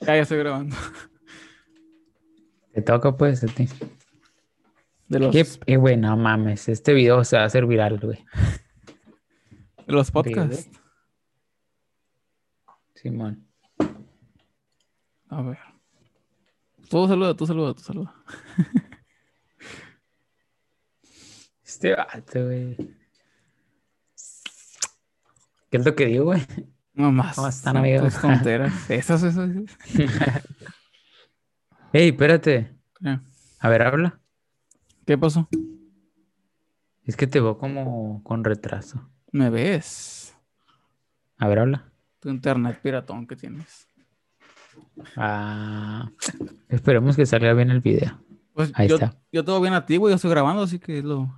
Ya, ya estoy grabando. Te toca pues a ti. De los, Qué, qué güey, no mames. Este video se va a hacer viral, güey. de los podcasts. Simón. A ver. Tú saluda, tú saluda, tú saluda. Este vato, güey. ¿Qué es lo que digo, güey? No más. ¿Cómo están, amigos? Tus tonteras. Esas, esas. Ey, espérate. ¿Qué? A ver, habla. ¿Qué pasó? Es que te veo como con retraso. ¿Me ves? A ver, habla. Tu internet piratón que tienes. Ah, esperemos que salga bien el video. Pues Ahí yo, está. yo todo bien a ti, güey. Yo estoy grabando, así que es lo.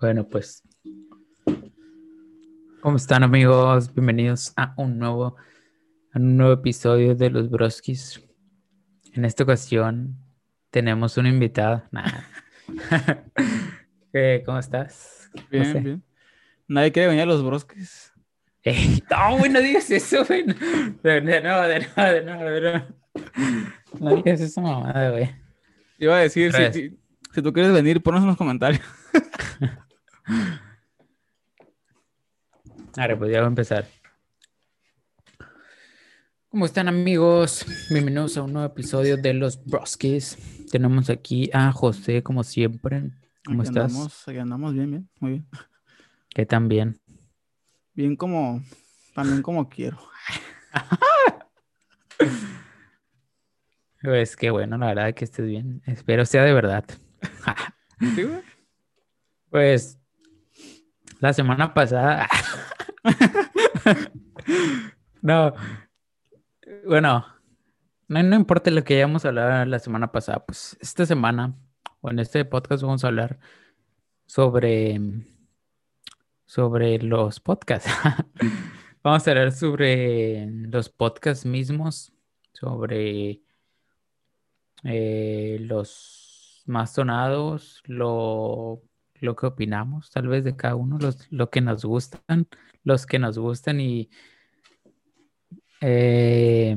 Bueno, pues. ¿Cómo están, amigos? Bienvenidos a un nuevo, a un nuevo episodio de Los Broskis. En esta ocasión tenemos una invitada. Eh, ¿Cómo estás? Bien, sé. bien. Nadie quiere venir a los brosques. Ey, no, güey, no digas eso, güey. De, nuevo, de nuevo, de nuevo, de nuevo. No digas esa mamada, güey. Iba a decir, si, si, si tú quieres venir, ponos en los comentarios. Ahora, pues ya voy a empezar. ¿Cómo están amigos? Bienvenidos a un nuevo episodio de Los Broskis. Tenemos aquí a José, como siempre. ¿Cómo Aquí estás? Andamos, aquí andamos bien, bien. Muy bien. ¿Qué tan bien? Bien como. También como quiero. Pues qué bueno, la verdad que estés bien. Espero sea de verdad. ¿Sí, güey? Pues la semana pasada. no. Bueno, no, no importa lo que hayamos hablado la semana pasada, pues esta semana o en este podcast vamos a hablar sobre sobre los podcasts. vamos a hablar sobre los podcasts mismos, sobre eh, los más sonados, lo, lo que opinamos tal vez de cada uno, los, lo que nos gustan, los que nos gustan y eh,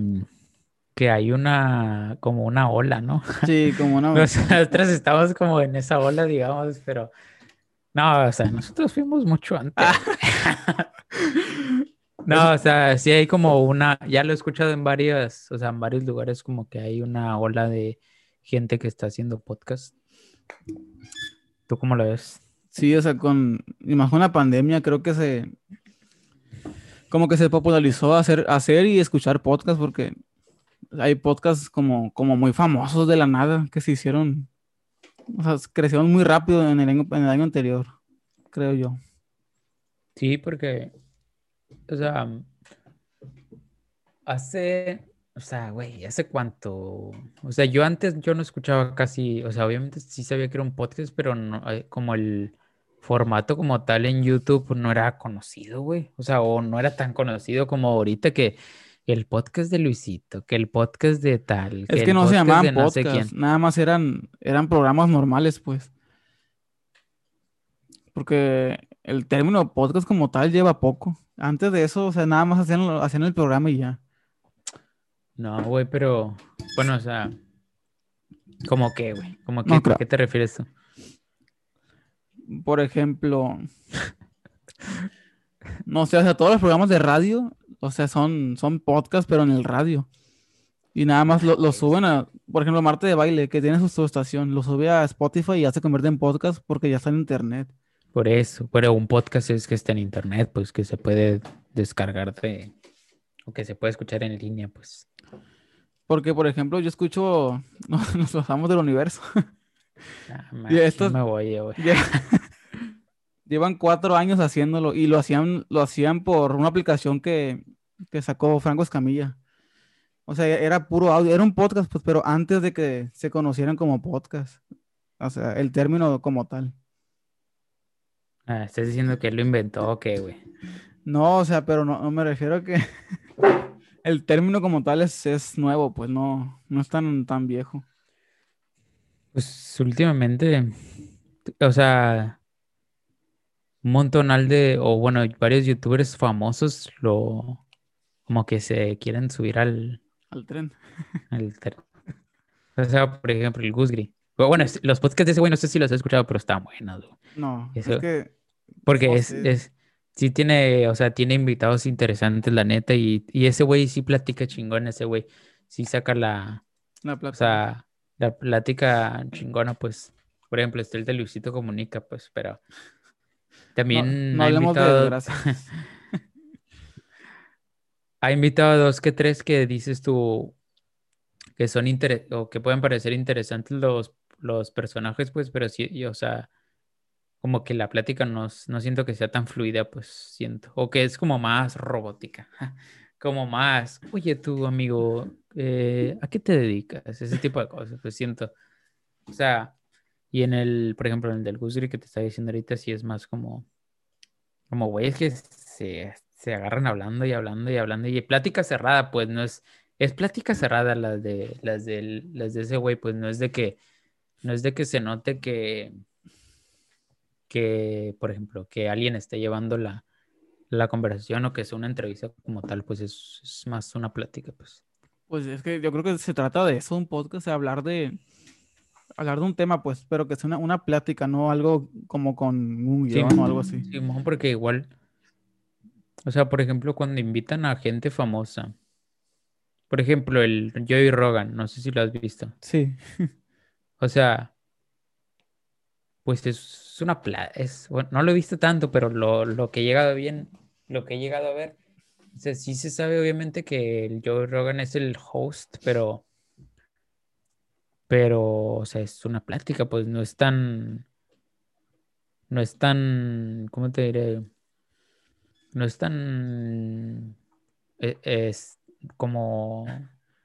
que hay una, como una ola, ¿no? Sí, como una. Nosotros estamos como en esa ola, digamos, pero no, o sea, nosotros fuimos mucho antes. No, o sea, sí hay como una, ya lo he escuchado en varias, o sea, en varios lugares como que hay una ola de gente que está haciendo podcast. ¿Tú cómo lo ves? Sí, o sea, con. Más con la pandemia, creo que se. Como que se popularizó hacer, hacer y escuchar podcast, porque hay podcasts como, como muy famosos de la nada que se hicieron. O sea, crecieron muy rápido en el año, en el año anterior, creo yo. Sí, porque, o sea, hace, o sea, güey, ¿hace cuánto? O sea, yo antes yo no escuchaba casi, o sea, obviamente sí sabía que era un podcast, pero no, eh, como el formato como tal en YouTube no era conocido, güey. O sea, o no era tan conocido como ahorita que el podcast de Luisito, que el podcast de tal, Es que que el no se podcast llamaban no sé quién. nada más eran, eran programas normales, pues. Porque el término podcast como tal lleva poco. Antes de eso, o sea, nada más hacían, hacían el programa y ya. No, güey, pero, bueno, o sea, ¿cómo qué, güey? ¿Cómo No qué, creo. ¿a qué te refieres tú? Por ejemplo, no sé, o sea, todos los programas de radio, o sea, son, son podcasts, pero en el radio. Y nada más lo, lo suben a, por ejemplo, Marte de Baile, que tiene su, su estación, lo sube a Spotify y ya se convierte en podcast porque ya está en internet. Por eso, pero un podcast es que está en internet, pues que se puede descargar de, o que se puede escuchar en línea, pues. Porque, por ejemplo, yo escucho, nos pasamos del universo. Ah, Y man, ya estos- me voy, yo, Llevan cuatro años haciéndolo y lo hacían, lo hacían por una aplicación que, que sacó Franco Escamilla. O sea, era puro audio, era un podcast, pues, pero antes de que se conocieran como podcast. O sea, el término como tal. Ah, ¿estás diciendo que él lo inventó o qué, güey? No, o sea, pero no, no me refiero a que el término como tal es, es nuevo, pues no, no es tan, tan viejo. Pues últimamente, o sea, un montonal de, o bueno, varios youtubers famosos lo, como que se quieren subir al, Al tren. al tren. O sea, por ejemplo, el Gusgri. Pero Bueno, los podcasts de ese güey no sé si los he escuchado, pero están buenos, güey. No, Eso- es que Porque es, es, sí tiene, o sea, tiene invitados interesantes, la neta, y, y ese güey sí platica chingón, ese güey. Sí saca la, la o plata. sea, la plática chingona, pues. Por ejemplo, está el de Luisito Comunica, pues, pero no, también no ha hablemos de invitado, ha invitado a dos que tres que dices tú que son inter o que pueden parecer interesantes los, los personajes, pues, pero sí, y, o sea, como que la plática no, no siento que sea tan fluida, pues siento, o que es como más robótica, como más, oye, tu amigo, eh, ¿a qué te dedicas? Ese tipo de cosas, pues siento, o sea, y en el, por ejemplo, en el del Gusgri que te estaba diciendo ahorita, sí es más como, como güeyes que se, se agarran hablando y hablando y hablando, y plática cerrada, pues no es, es plática cerrada las de, las del, las de ese güey, pues no es de que, no es de que se note que, que, por ejemplo, que alguien esté llevando la, la conversación o que sea una entrevista como tal, pues es, es más una plática, pues. Pues es que yo creo que se trata de eso, un podcast, de hablar de hablar de un tema, pues, pero que sea una, una plática, no algo como con un Sí, guion o algo así. Simón, porque igual, o sea, por ejemplo, cuando invitan a gente famosa, por ejemplo, el Joey Rogan, no sé si lo has visto. Sí. O sea, pues es una pla es, bueno, no lo he visto tanto, pero lo, lo que he llegado bien, lo que he llegado a ver, o sea, sí se sabe obviamente que el Joe Rogan es el host, pero, pero, o sea, es una plática, pues no es tan, no es tan, ¿cómo te diré? No es tan, e- es como,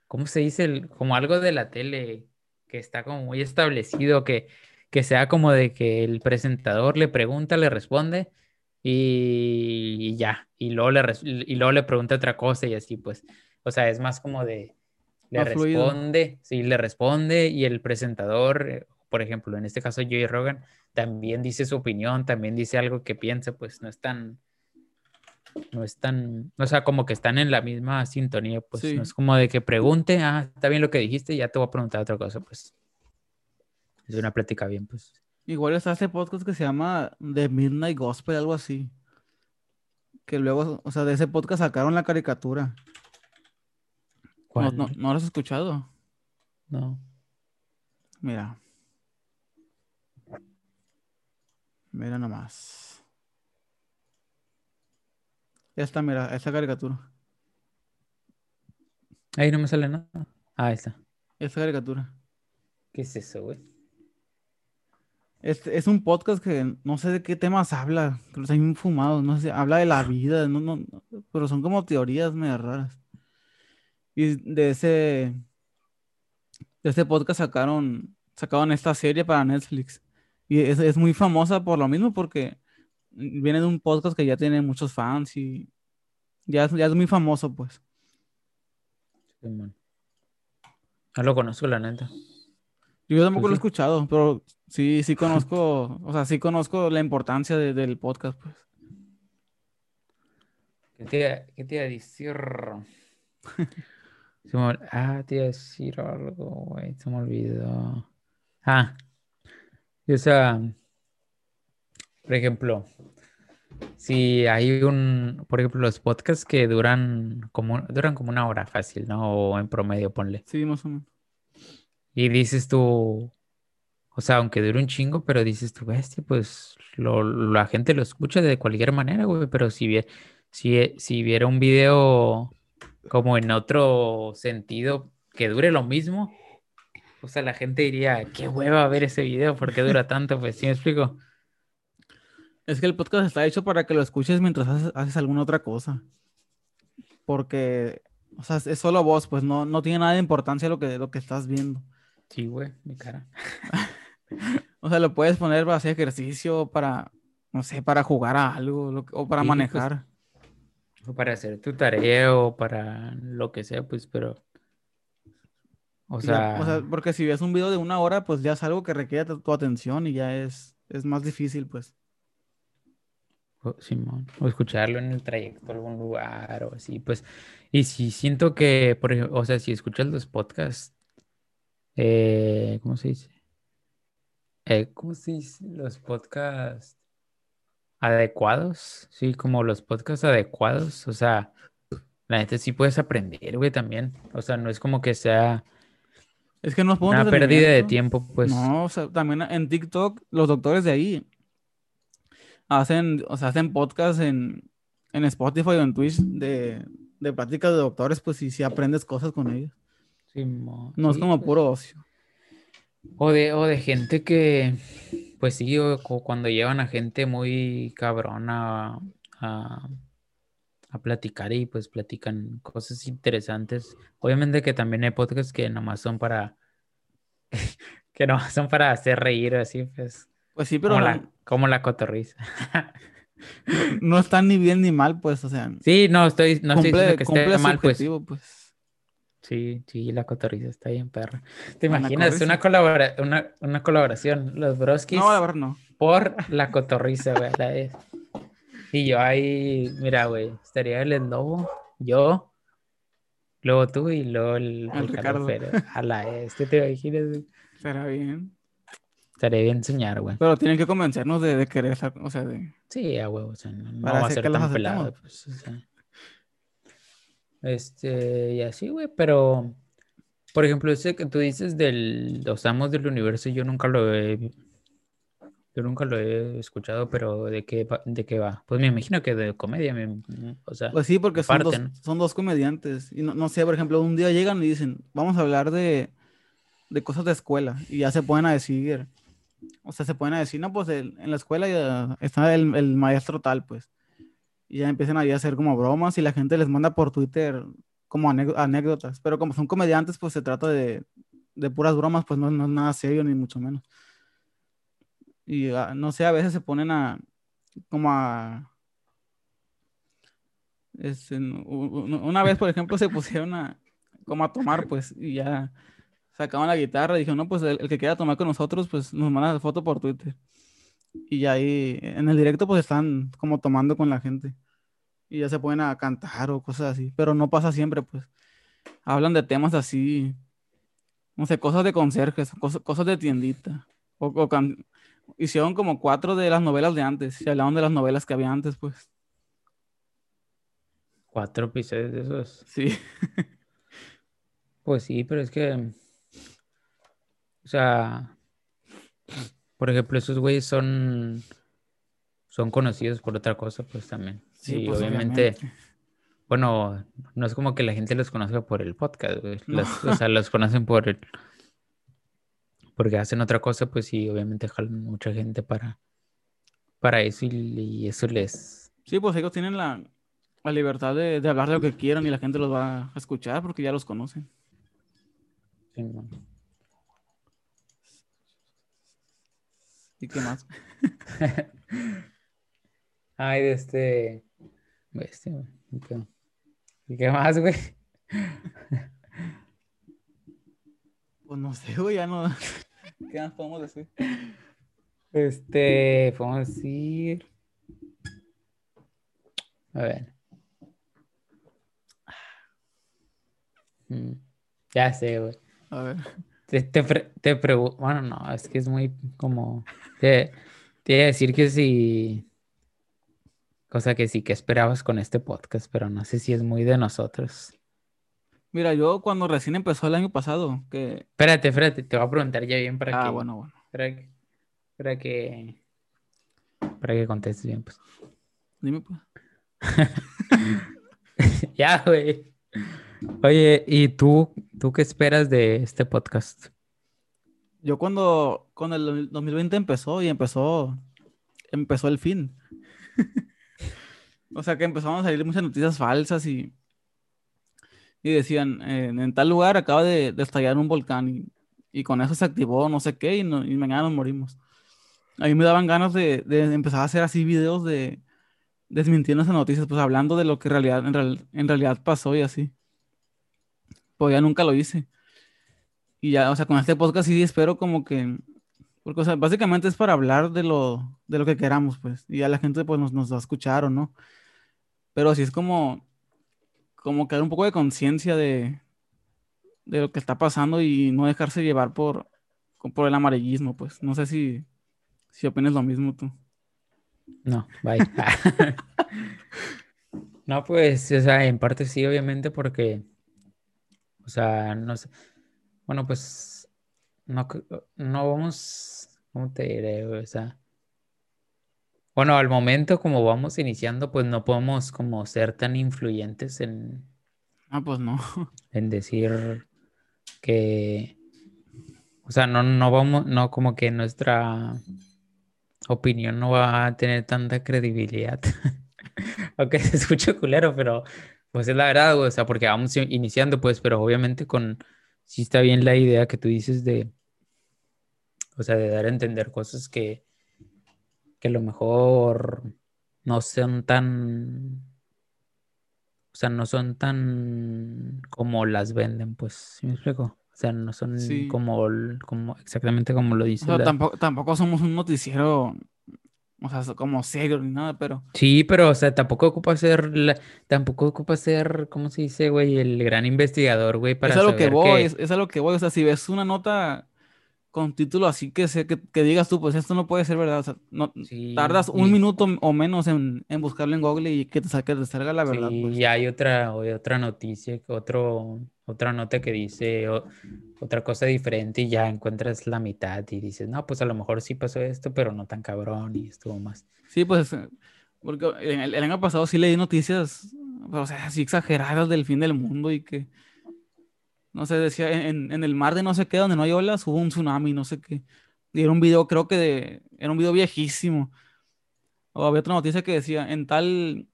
¿cómo se dice? Como algo de la tele que está como muy establecido, que, que sea como de que el presentador le pregunta, le responde y, y ya, y luego le, y luego le pregunta otra cosa y así pues, o sea, es más como de, le Más fluido. responde, sí, le responde y el presentador, eh, por ejemplo, en este caso Joey Rogan, también dice su opinión, también dice algo que piensa, pues no es tan, no es tan, o sea, como que están en la misma sintonía, pues Sí. no es como de que pregunte, ah, está bien lo que dijiste, ya te voy a preguntar otra cosa, pues. Es una plática bien, pues. Igual está este podcast que se llama The Midnight Gospel, algo así. Que luego, o sea, de ese podcast sacaron la caricatura. ¿No, ¿Cuál? no, no lo has escuchado? No. Mira. Mira nomás. Esta, mira, esta caricatura. Ahí no me sale nada. Ah, ahí está. Esta caricatura. ¿Qué es eso, güey? Este es un podcast que no sé de qué temas habla. Que está bien fumado. No sé, habla de la vida, no, no, pero son como teorías medio raras. Y de ese, de ese podcast sacaron, sacaron esta serie para Netflix. Y es, es muy famosa por lo mismo, porque viene de un podcast que ya tiene muchos fans y ya, es- ya es muy famoso, pues. No lo conozco, la neta. Yo tampoco Pues lo he sí. escuchado, pero sí, sí conozco, o sea, sí conozco la importancia de- del podcast, pues. ¿Qué te, iba- qué te iba a decir? Se me Ah, te iba a decir algo, güey. Se me olvidó. Ah, o sea, por ejemplo, si hay un, por ejemplo, los podcasts que duran como, duran como una hora fácil, ¿no? O en promedio, ponle. Sí, más o menos. Y dices tú, o sea, aunque dure un chingo, pero dices tú, bestia, pues lo, la gente lo escucha de cualquier manera, güey. Pero si, vie- si, eh, si viera un video como en otro sentido que dure lo mismo, o sea, la gente diría, qué hueva ver ese video, ¿por qué dura tanto? Pues sí me explico. Es que el podcast está hecho para que lo escuches mientras haces, haces alguna otra cosa. Porque, o sea, es solo voz, pues no, no tiene nada de importancia lo que, lo que estás viendo. Sí, güey, mi cara. O sea, lo puedes poner para hacer ejercicio, para, no sé, para jugar a algo, o para Sí, pues, manejar. O para hacer tu tarea o para lo que sea, pues, pero. O ya- o sea, sea, porque si ves un video de una hora, pues ya es algo que requiere tu, tu atención y ya es, es más difícil, pues. Simón, o escucharlo en el trayecto a algún lugar o así, pues. Y si siento que, por ejemplo, o sea, si escuchas los podcasts, eh, ¿cómo se dice? Eh, ¿cómo se dice? Los podcasts adecuados, sí, como los podcasts adecuados, o sea, la gente sí puedes aprender, güey, también. O sea, no es como que sea Es que no es por una pérdida de tiempo, pues. No, o sea, también en TikTok, los doctores de ahí hacen, o sea, hacen podcast en, en Spotify o en Twitch de, de pláticas de doctores, pues sí, sí aprendes cosas con ellos. Simón, No es sí, como pues. puro ocio. O de, o de gente que, pues sí, o cu- cuando llevan a gente muy cabrona a, a platicar y pues platican cosas interesantes. Obviamente que también hay podcasts que nomás son para, que nomás son para hacer reír, así pues, Pues sí, pero como la, como la cotorriza. no están ni bien ni mal, pues, o sea, Sí, no estoy, no estoy cumple, diciendo que esté mal, pues. pues. Sí, sí, la cotorriza está bien perra. ¿Te imaginas una, colabora- una, una colaboración? Los broskis No, la verdad no. por la cotorriza, güey. la vez. Y yo ahí, mira, güey, estaría el lobo, yo, luego tú y luego el, El el Ricardo. Calofero. A la este, te imaginas. Será bien. Estaría bien soñar, güey. Pero tienen que convencernos de, de querer, o sea, de... Sí, a huevo, o sea, no, no va a hacer ser tan pelado, pues, o sea. Este, y así, güey, pero, por ejemplo, ese que tú dices del Los Amos del Universo, yo nunca lo he, yo nunca lo he escuchado, pero ¿de qué, va- de qué va? Pues me imagino que de comedia, me- o sea, Pues sí, porque son, dos, son dos comediantes. Y no, no sé, por ejemplo, un día llegan y dicen, vamos a hablar de, de cosas de escuela. Y ya se pueden a decir, o sea, se pueden a decir, no, pues el- en la escuela ya está el, el maestro tal, pues. Y ya empiezan ahí a hacer como bromas y la gente les manda por Twitter como anécdo- anécdotas. Pero como son comediantes, pues se trata de, de puras bromas, pues no, no es nada serio ni mucho menos. Y ah, no sé, a veces se ponen a como a este, una vez, por ejemplo, se pusieron a como a tomar, pues, y ya sacaban la guitarra y dijeron, no, pues el, el que quiera tomar con nosotros, pues nos manda foto por Twitter. Y ahí en el directo, pues están como tomando con la gente. Y ya se ponen a cantar o cosas así. Pero no pasa siempre, pues. Hablan de temas así, no sé, cosas de conserjes, cosas, cosas de tiendita. O, o can- Hicieron como cuatro de las novelas de antes. Y hablaban de las novelas que había antes, pues. cuatro episodios de esos. Sí. Pues sí, pero es que, o sea, por ejemplo, esos güeyes son, son conocidos por otra cosa, pues también. Sí, pues, obviamente, obviamente. bueno, no es como que la gente los conozca por el podcast. No. Los- o sea, los conocen por el, porque hacen otra cosa, pues sí, obviamente jalan mucha gente para, para eso y, y eso les, Sí, pues ellos tienen la, la libertad de, de hablar de lo que quieran y la gente los va a escuchar porque ya los conocen. sí, no. ¿Y qué más? Ay, de este, este, güey, ¿y qué- ¿y qué más, güey? Pues no sé, güey, ya no. ¿Qué más podemos decir? Este, podemos decir. A ver. Mm, Ya sé, güey. A ver. Te, te, pre- te pregunto. Bueno, no, es que es muy como. Te, te iba a decir que si. Cosa que sí que esperabas con este podcast, pero no sé si es muy de nosotros. Mira, yo cuando recién empezó el año pasado, que... Espérate, espérate, te voy a preguntar ya bien para Ah, que. bueno, bueno. Para que. Para que. Para que contestes bien, pues. Dime, pues. Ya, güey. Oye, ¿y tú, tú qué esperas de este podcast? Yo cuando, cuando el 2020 empezó y empezó, empezó el fin. O sea que empezaron a salir muchas noticias falsas y, y decían, en, tal lugar acaba de, de estallar un volcán y, y con eso se activó no sé qué y, no- y mañana nos morimos. A mí me daban ganas de, de empezar a hacer así videos de desmintiendo esas noticias, pues hablando de lo que en realidad, en real- en realidad pasó y así. Pues ya nunca lo hice. Y ya, o sea, con este podcast sí espero como que Porque, o sea, básicamente es para hablar de lo, de lo que queramos, pues. Y a la gente, pues, nos, nos va a escuchar o no. Pero sí es como, como crear un poco de conciencia de, de lo que está pasando y no dejarse llevar por, por el amarillismo, pues. No sé si, si opinas lo mismo tú. No, bye. no, pues, o sea, en parte sí, obviamente, porque, o sea, no sé. Bueno, pues, no, no vamos, ¿cómo te diré? O sea, bueno, al momento como vamos iniciando, pues no podemos como ser tan influyentes en, Ah, pues no. en decir que, o sea, no, no vamos, no como que nuestra opinión no va a tener tanta credibilidad. Aunque se escuche culero, pero pues es la verdad, o sea, porque vamos iniciando, pues, pero obviamente con, sí está bien la idea que tú dices de, o sea, de dar a entender cosas que, que a lo mejor no son tan, o sea, no son tan como las venden, pues, ¿sí me explico? O sea, no son Sí. como, como exactamente como lo O dice sea, la- tampoco, tampoco somos un noticiero, o sea, como serio ni nada, pero Sí, pero, o sea, tampoco ocupa ser, la- tampoco ocupa ser, ¿cómo se dice, güey? El gran investigador, güey, para es a lo que voy, que, es, es a lo que voy. O sea, si ves una nota con título así que, sé, que, que digas tú, pues esto no puede ser verdad. O sea, no, sí, tardas un y- minuto o menos en, en buscarlo en Google y que te saque, te salga la verdad, sí, pues. y hay otra, otra noticia, otro, otra nota que dice o- otra cosa diferente y ya encuentras la mitad y dices, no, pues a lo mejor sí pasó esto, pero no tan cabrón y estuvo más. Sí, pues, eh, porque el, el año pasado sí leí noticias, o sea, así exageradas del fin del mundo y que, no sé, decía, en, en el mar de no sé qué, donde no hay olas, hubo un tsunami, no sé qué. Y era un video, creo que de, era un video viejísimo. O había otra noticia que decía, en tal,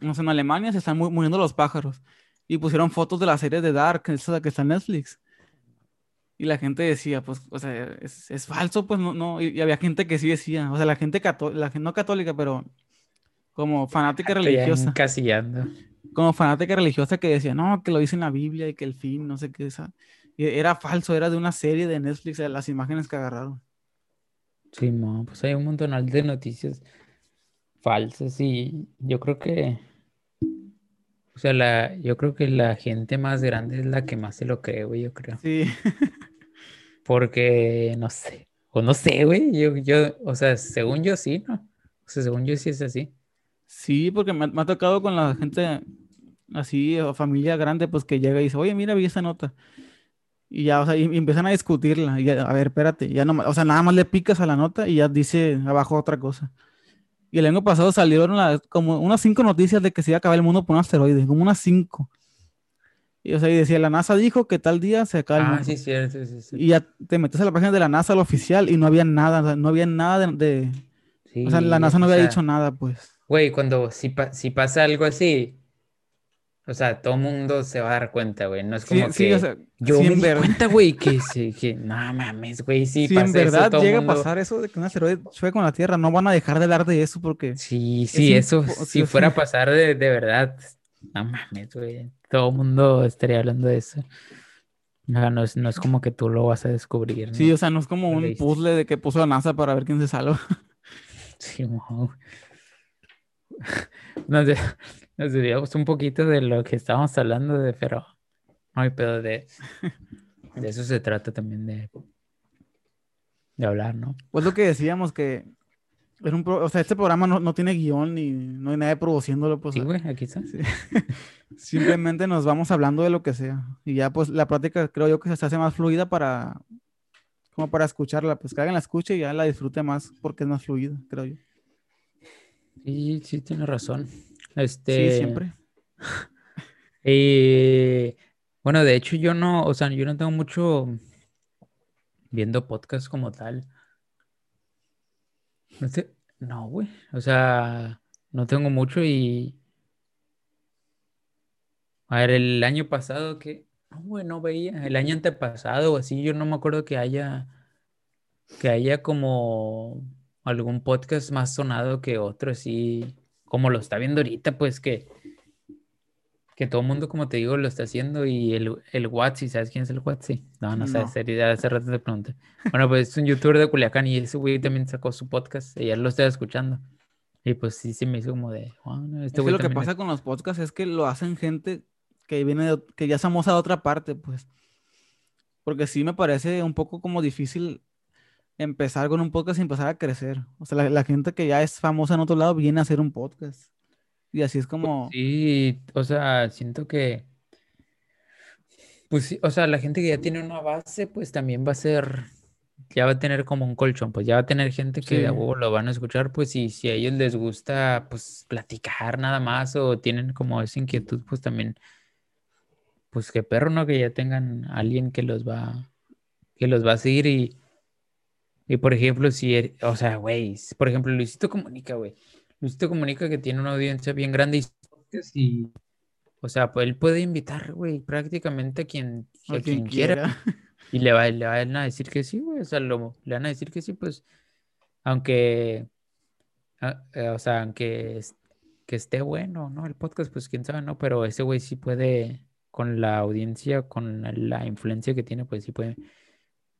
no sé, en Alemania se están mu- muriendo los pájaros. Y pusieron fotos de la serie de Dark, esa que está en Netflix. Y la gente decía, pues, o sea, es, es falso, pues no, no. Y, y había gente que sí decía, o sea, la gente católica, la gente no católica, pero como fanática Estoy religiosa, encasillando. Como fanática religiosa que decía, no, que lo dice en la Biblia y que el fin, no sé qué, esa. Era falso, era de una serie de Netflix, las imágenes que agarraron. Sí, mo, pues hay un montón de noticias falsas y yo creo que, o sea, la, yo creo que la gente más grande es la que más se lo cree, güey, yo creo. Sí, Porque, no sé, o no sé, güey, yo, yo, o sea, según yo sí, ¿no? O sea, según yo sí es así. sí, porque me ha tocado con la gente así, o familia grande, pues que llega y dice, oye, mira, vi esta nota. Y ya, o sea, y, y empiezan a discutirla. Y ya, a ver, espérate, ya no, o sea, nada más le picas a la nota y ya dice abajo otra cosa. Y el año pasado salieron las- como unas cinco noticias de que se iba a acabar el mundo por un asteroide, como unas cinco. Y, o sea, y decía, la NASA dijo que tal día se acaba el Ah, mundo. sí, cierto, sí, sí. Y ya te metes a la página de la NASA, la oficial, y no había nada, o sea, no había nada de, de- o sea, la Sí, NASA no o había sea, dicho nada, pues. Güey, cuando si, pa- si pasa algo así, o sea, todo mundo se va a dar cuenta, güey. No es Sí, como sí, que o sea, yo si me di cuenta, güey, que, sí, que no mames, güey, si si en pasa eso, verdad todo llega mundo- a pasar eso de que un asteroide choque con la Tierra, no van a dejar de hablar de eso porque Sí, sí, Es eso, impo- si sí, fuera a sí. pasar de, de verdad, no mames, güey. Todo el mundo estaría hablando de eso. No es, no es como que tú lo vas a descubrir, ¿no? sí, o sea, no es como un puzzle de que puso la NASA para ver quién se salva. Sí, mo. Nos, de- nos desviamos un poquito de lo que estábamos hablando de, pero no hay pedo de, de eso se trata también de, de hablar, ¿no? Pues lo que decíamos que era un pro- o sea, este programa no, no tiene guion ni no hay nadie produciéndolo, pues Sí, güey, aquí está. sí. simplemente nos vamos hablando de lo que sea. Y ya pues la práctica creo yo que se hace más fluida para como para escucharla, pues que alguien la escuche y ya la disfrute más porque es más fluida, creo yo. Sí, sí, tienes razón. Sí, Este, siempre. Eh, bueno, de hecho yo no, o sea, yo no tengo mucho viendo podcast como tal. No sé, no, güey. O sea, no tengo mucho y... A ver, el año pasado que... No, güey, no veía. El año antepasado o así, yo no me acuerdo que haya... Que haya como algún podcast más sonado que otro, así como lo está viendo ahorita, pues que... que todo el mundo, como te digo, lo está haciendo y el, el Watsi, ¿sabes quién es el Watsi? No, no, No. sabes, sería- hace rato te pregunté. Bueno, pues es un youtuber de Culiacán y ese güey también sacó su podcast y ya lo estoy escuchando. Y pues sí, se me hizo como de, "Ah, no, Es este que güey lo que pasa con los podcasts es que lo hacen gente que viene de, que ya es famosa de otra parte, pues. Porque sí me parece un poco como difícil empezar con un podcast y empezar a crecer. O sea, la, la gente que ya es famosa en otro lado viene a hacer un podcast. Y así es como... Sí, o sea, siento que, pues sí, o sea, la gente que ya tiene una base, pues también va a ser, ya va a tener como un colchón, pues ya va a tener gente que de Sí. huevo lo van a escuchar, pues y si a ellos les gusta, pues platicar nada más o tienen como esa inquietud, pues también, pues qué perro, ¿no? Que ya tengan alguien que los va, que los va a seguir y, y por ejemplo, si, er- o sea, güey, por ejemplo, Luisito Comunica, güey. Luisito Comunica que tiene una audiencia bien grande y podcast y, o sea, pues él puede invitar, güey, prácticamente a quien, a a quien quien quiera quiera. y le, va, le van a decir que sí, güey, o sea, lo- le van a decir que sí, pues, aunque, a- eh, o sea, aunque que esté bueno, ¿no? El podcast, pues quién sabe, ¿no? Pero ese güey sí puede, con la audiencia, con la influencia que tiene, pues sí puede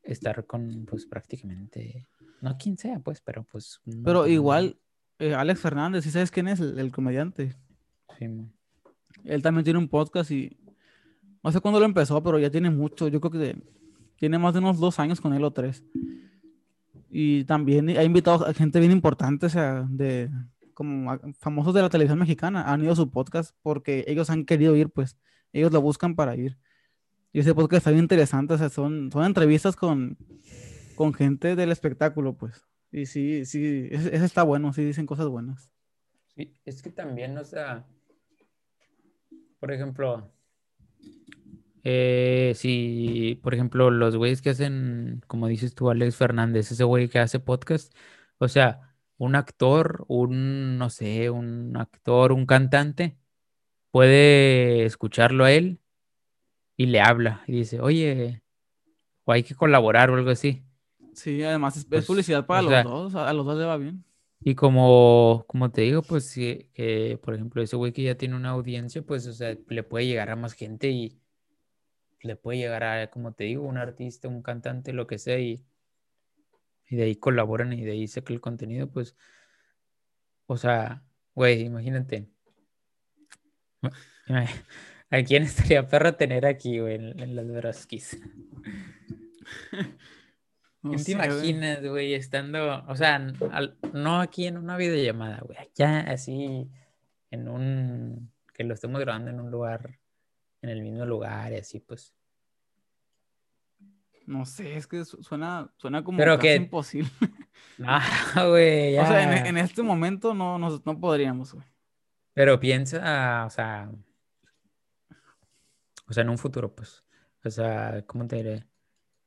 estar con, pues prácticamente, no quien sea, pues, pero pues... Pero igual, eh, Alex Fernández, ¿sí sabes quién es el, el comediante? Sí. Él también tiene un podcast y no sé cuándo lo empezó, pero ya tiene mucho. Yo creo que tiene más de unos dos años con él o tres. Y también ha invitado a gente bien importante, o sea, de como famosos de la televisión mexicana, han ido a su podcast porque ellos han querido ir, pues ellos lo buscan para ir. Y ese podcast está bien interesante, o sea, son, son entrevistas con, con gente del espectáculo, pues. Y sí, sí, ese, está bueno, sí dicen cosas buenas. Sí, es que también, o sea, por ejemplo, eh, si, por ejemplo, los güeyes que hacen, como dices tú, Alex Fernández, ese güey que hace podcast, o sea, un actor, un, no sé, un actor, un cantante, puede escucharlo a él y le habla y dice, oye, o hay que colaborar o algo así. Sí, además es, es Pues, publicidad para los sea, dos, a, a los dos le va bien. Y como, como te digo, pues sí, que, por ejemplo, ese güey que ya tiene una audiencia, pues, o sea, le puede llegar a más gente y le puede llegar a, como te digo, un artista, un cantante, lo que sea, y, y de ahí colaboran y de ahí saca el contenido, pues, o sea, güey, imagínate. ¿A quién estaría perro tener aquí, güey, en, en las Broskis? No ¿Quién te imaginas, güey, estando, o sea, al- no aquí en una videollamada, güey, allá así, en un, que lo estemos grabando en un lugar, en el mismo lugar y así, pues. No sé, es que su- suena, suena como Pero casi que- imposible. No, güey, O sea, en, ya. en este momento no, no, no podríamos, güey. Pero piensa, o sea, o sea, en un futuro, pues, o sea, ¿cómo te diré?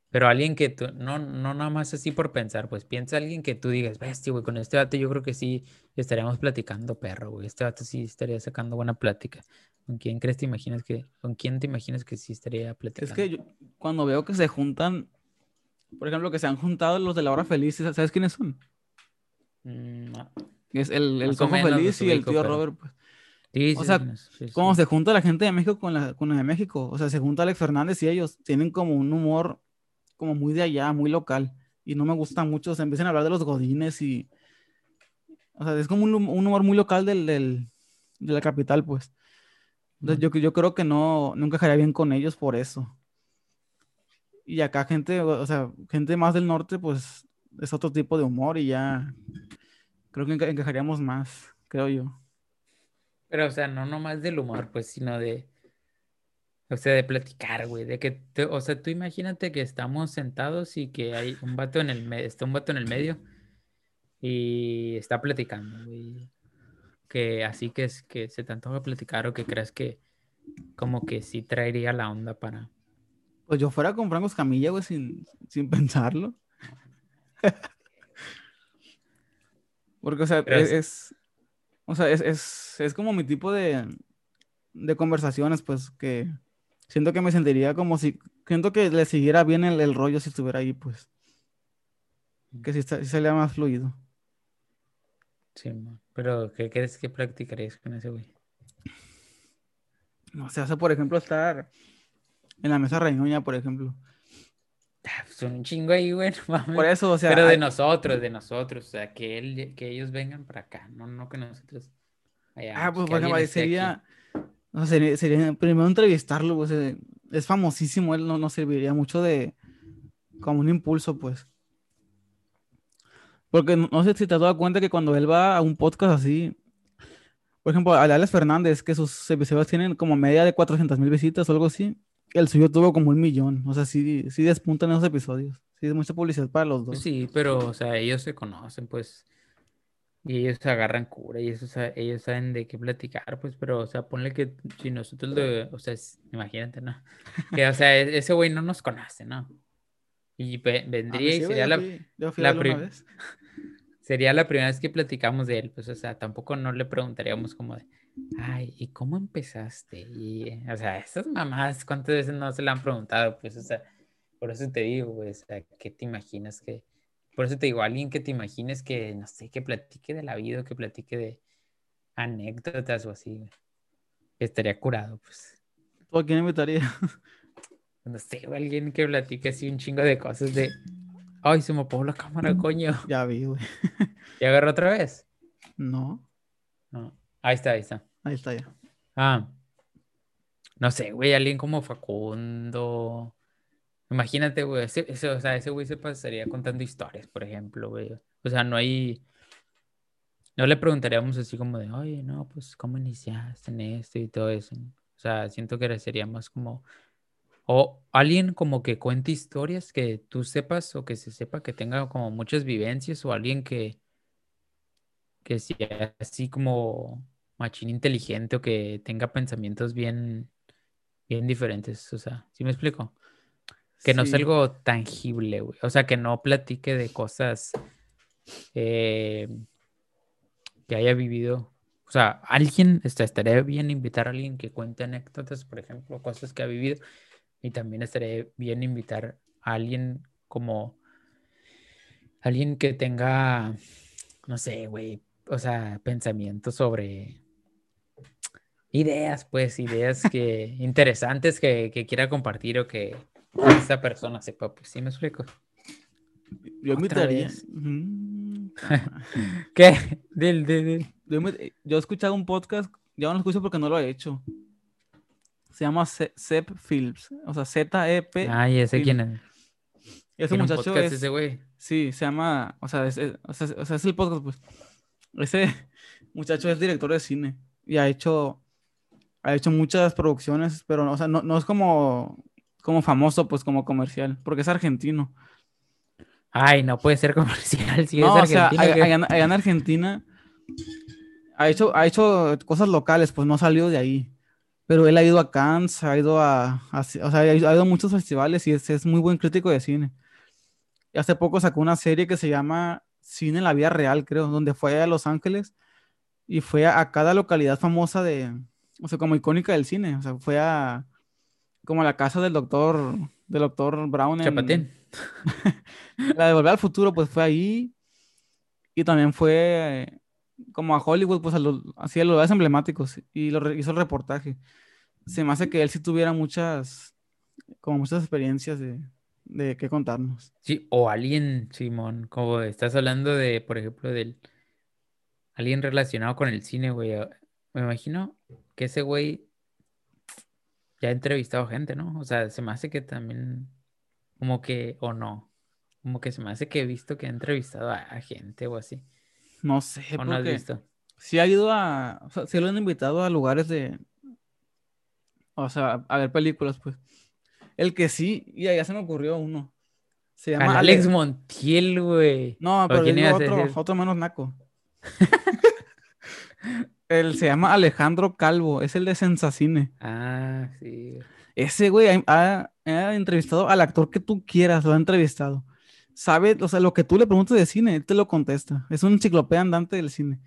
Pero alguien que tú, no, no nada más así por pensar, pues piensa alguien que tú digas, bestia, güey, con este vato yo creo que sí estaríamos platicando, perro, güey, este vato sí estaría sacando buena plática. ¿Con quién crees te imaginas que, con quién te imaginas que sí estaría platicando? Es que yo, cuando veo que se juntan, por ejemplo, que se han juntado los de la hora feliz, ¿sabes quiénes son? Mm, no. Es el, el Cojo Feliz y el tío pero- Robert, pues. Sí, O sí, sea, sí. Cuando se junta la gente de México con la, con la de México, o sea, se junta Alex Fernández y ellos tienen como un humor como muy de allá, muy local. Y no me gusta mucho, se empiezan a hablar de los godines y... O sea, es como un, hum- un humor muy local del, del- de la capital, pues. Entonces, yo, yo creo que no, no encajaría bien con ellos por eso. Y acá gente, o sea, gente más del norte, pues es otro tipo de humor y ya creo que enca- encajaríamos más, creo yo. Pero, o sea, no nomás del humor, pues, sino de, o sea, de platicar, güey, de que, te- o sea, tú imagínate que estamos sentados y que hay un vato en el medio, está un vato en el medio y está platicando, güey, que así que es que se te antoja platicar o que creas que como que sí traería la onda para, Pues yo fuera con Franco Escamilla, güey, sin, sin pensarlo. Porque, o sea, es- es- o sea, es, es, es como mi tipo de, de conversaciones, pues, que siento que me sentiría como si, siento que le siguiera bien el, el rollo si estuviera ahí, pues, que si, está- si sería más fluido. sí, pero ¿qué crees que practicarías con ese güey? No se hace, por ejemplo, estar en la mesa reñoña, por ejemplo. Son un chingo ahí, güey. no mames. Por eso, o sea, Pero de nosotros, de nosotros. O sea, que, él, que ellos vengan para acá, no, no que nosotros. allá, ah, pues por ejemplo, sería, o sea, sería, sería primero entrevistarlo, pues eh, es famosísimo, él no nos serviría mucho de como un impulso, pues. Porque no, no sé si te has dado cuenta que cuando él va a un podcast así, por ejemplo, a Alex Fernández, que sus episodios tienen como media de 400 mil visitas o algo así, el suyo tuvo como un millón, o sea, sí, sí despuntan esos episodios, sí es mucha publicidad para los dos. sí, pero, o sea, ellos se conocen, pues. Y ellos agarran cura y eso, ellos saben de qué platicar, pues, pero, o sea, ponle que si nosotros lo, o sea, es- imagínate, ¿no? Que, o sea, e- ese güey no nos conoce, ¿no? Y ve- Ah, vendría y sí, sería yo la, yo fui la una vez. sería la primera vez que platicamos de él, pues, o sea, tampoco no le preguntaríamos como de, ay, ¿y cómo empezaste? Y, o sea, esas mamás, ¿cuántas veces no se le han preguntado? Pues, o sea, por eso te digo, sea, ¿qué te imaginas que, por eso te digo, alguien que te imagines que, no sé, que platique de la vida que platique de anécdotas o así, güey, estaría curado, pues. ¿Tú a quién invitaría? No sé, alguien que platique así un chingo de cosas de, ay, se me apagó la cámara, coño. ya vi, güey. ¿Y agarró otra vez? No, No. Ahí está, ahí está. ahí está ya. Ah, no sé, güey, alguien como Facundo. Imagínate, güey, ese, ese- o sea, ese güey se pasaría contando historias, por ejemplo, güey. O sea, no hay. No le preguntaríamos así como de, oye, no, pues, ¿cómo iniciaste en esto y todo eso? O sea, siento que sería más como. O alguien como que cuente historias que tú sepas o que se sepa que tenga como muchas vivencias o alguien que, que sea así como machín inteligente o que tenga pensamientos bien, bien diferentes. O sea, ¿sí me explico? Que no sea algo tangible, güey. O sea, que no platique de cosas eh, que haya vivido. O sea, alguien, este, estaría bien invitar a alguien que cuente anécdotas, por ejemplo, cosas que ha vivido. Y también estaría bien invitar a alguien como alguien que tenga, no sé, güey, o sea, pensamientos sobre ideas, pues, ideas que interesantes que, que quiera compartir o que esa persona sepa, pues, ¿sí me explico? Yo invitaría. Ujú. ¿Qué? Del, del, del- Yo, me- yo he escuchado un podcast, ya no lo escucho porque no lo he hecho. Se llama Zep Films, o sea, Z-E-P. Ay, ese Film. quién es. Ese muchacho podcast es, ese güey. sí, se llama, o sea, es, es- o sea, o sea, es el podcast, pues. Ese muchacho es director de cine y ha hecho, ha hecho muchas producciones, pero, o sea, no, no es como, como famoso, pues, como comercial, porque es argentino. Ay, no puede ser comercial si No, es o sea, argentino. allá, ¿qué? allá en- allá en Argentina ha hecho, ha hecho cosas locales, pues no ha salido de ahí. Pero él ha ido a Cannes, ha ido a, a- o sea, ha ido ha ido a muchos festivales y es, es muy buen crítico de cine. Y hace poco sacó una serie que se llama Cine en la vida real, creo, donde fue a Los Ángeles y fue a, a cada localidad famosa de, o sea, como icónica del cine. O sea, fue a como a la casa del doctor, del doctor Brown en, Chapatín. la de Volver al Futuro, pues fue ahí. Y también fue eh, como a Hollywood, pues a los, lugares emblemáticos. Y lo hizo el reportaje. Se me hace que él sí tuviera muchas, como muchas experiencias de, de qué contarnos. Sí, o alguien, Simón, como estás hablando de, por ejemplo, del alguien relacionado con el cine, güey. Me imagino que ese güey ya ha entrevistado gente, ¿no? O sea, se me hace que también, como que, o no, como que se me hace que he visto que ha entrevistado a, a gente o así. No sé, ¿O no has visto? sí ha ido a, o sea, sí lo han invitado a lugares de, o sea, a ver películas, pues. El que sí, y ya se me ocurrió uno. Se llama Alex Ale- Montiel, güey. No, ¿O pero a otro, otro menos naco. Él se llama Alejandro Calvo, es el de Sensacine. Ah, sí. Ese güey ha, entrevistado al actor que tú quieras, lo ha entrevistado. Sabe, o sea, lo que tú le preguntas de cine, él te lo contesta. Es un enciclopedia andante del cine.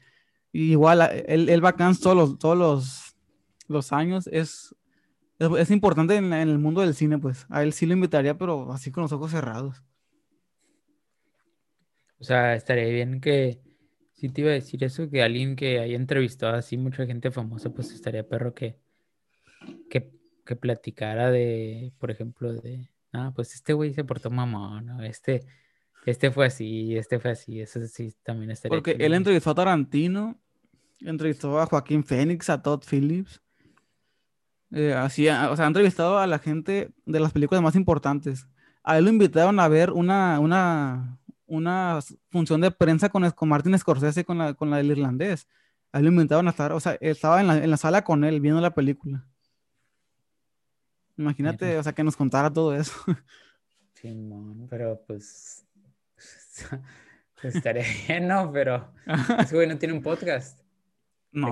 Y igual, él, él va todos los, todos los, los años. Es, es, es importante en, en el mundo del cine, pues. A él sí lo invitaría, pero así con los ojos cerrados. O sea, estaría bien que, si te iba a decir eso, que alguien que haya entrevistado así mucha gente famosa, pues estaría perro que, que, que platicara de, por ejemplo, de, ah, pues este güey se portó mamón, ¿no? Este, este fue así, este fue así, eso sí también estaría Porque chido, él entrevistó a Tarantino, entrevistó a Joaquín Phoenix, a Todd Phillips. eh, así, a- o sea, ha entrevistado a la gente de las películas más importantes. A él lo invitaron a ver una, una, una función de prensa con, con Martin Scorsese, con la, con la del irlandés. A él lo invitaron a estar, o sea, estaba en la, en la sala con él viendo la película. Imagínate, Mira. o sea, que nos contara todo eso. Simón, pero pues, pues estaría bien, ¿no? Pero ese güey no tiene un podcast, No,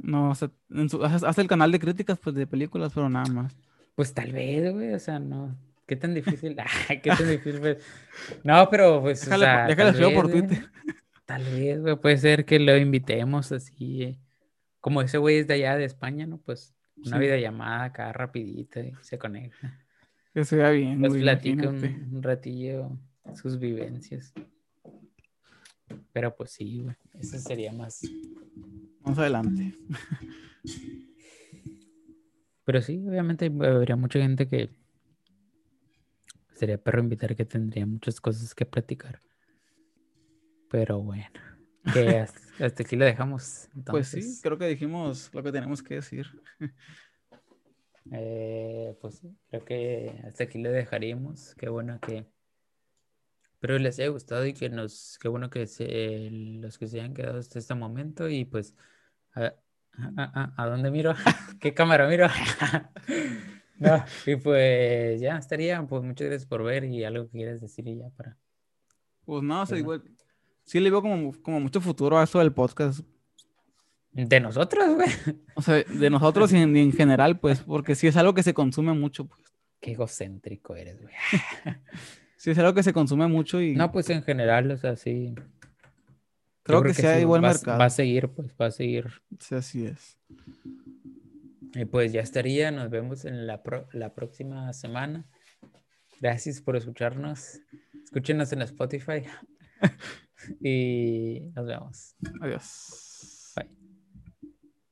no, o sea, su- hace hace el canal de críticas pues, de películas, pero nada más. Pues tal vez, güey, o sea, no. ¿Qué tan difícil? Ay, ¿Qué tan difícil? pues? No, pero pues, o Déjale, sea, déjale tal por vez, güey, Twitter. Tal vez, güey, puede ser que lo invitemos así, eh, como ese güey es de allá de España, ¿no? Pues una Sí. videollamada acá rapidita y se conecta. Que se vea bien, Nos platica un, un ratillo sus vivencias. Pero pues sí, güey, eso sería más. Más adelante. Pero sí, obviamente habría mucha gente que sería perro invitar que tendría muchas cosas que platicar. Pero bueno, que hasta, hasta aquí lo dejamos. Pues sí, Entonces, creo que dijimos lo que tenemos que decir. eh, pues sí, creo que hasta aquí lo dejaríamos. Qué bueno que. Pero les haya gustado y que nos. Qué bueno que se, los que se hayan quedado hasta este momento. Y pues. A, a- a- ¿a dónde miro? ¿Qué cámara miro? No, y pues ya estaría. Pues muchas gracias por ver y algo que quieras decir y ya para. Pues no, o sea, igual. Sí le veo como, como mucho futuro a eso del podcast. De nosotros, güey. O sea, de nosotros y en, y en general, pues, porque sí es algo que se consume mucho, pues. Qué egocéntrico eres, güey. Sí es algo que se consume mucho y No, pues en general, o sea, sí. creo, que, sí hay buen va, a- mercado. Va a seguir, pues va a seguir. Sí, así es. Y pues ya estaría. Nos vemos en la, pro- la próxima semana. Gracias por escucharnos. Escúchenos en Spotify. y nos vemos. Adiós.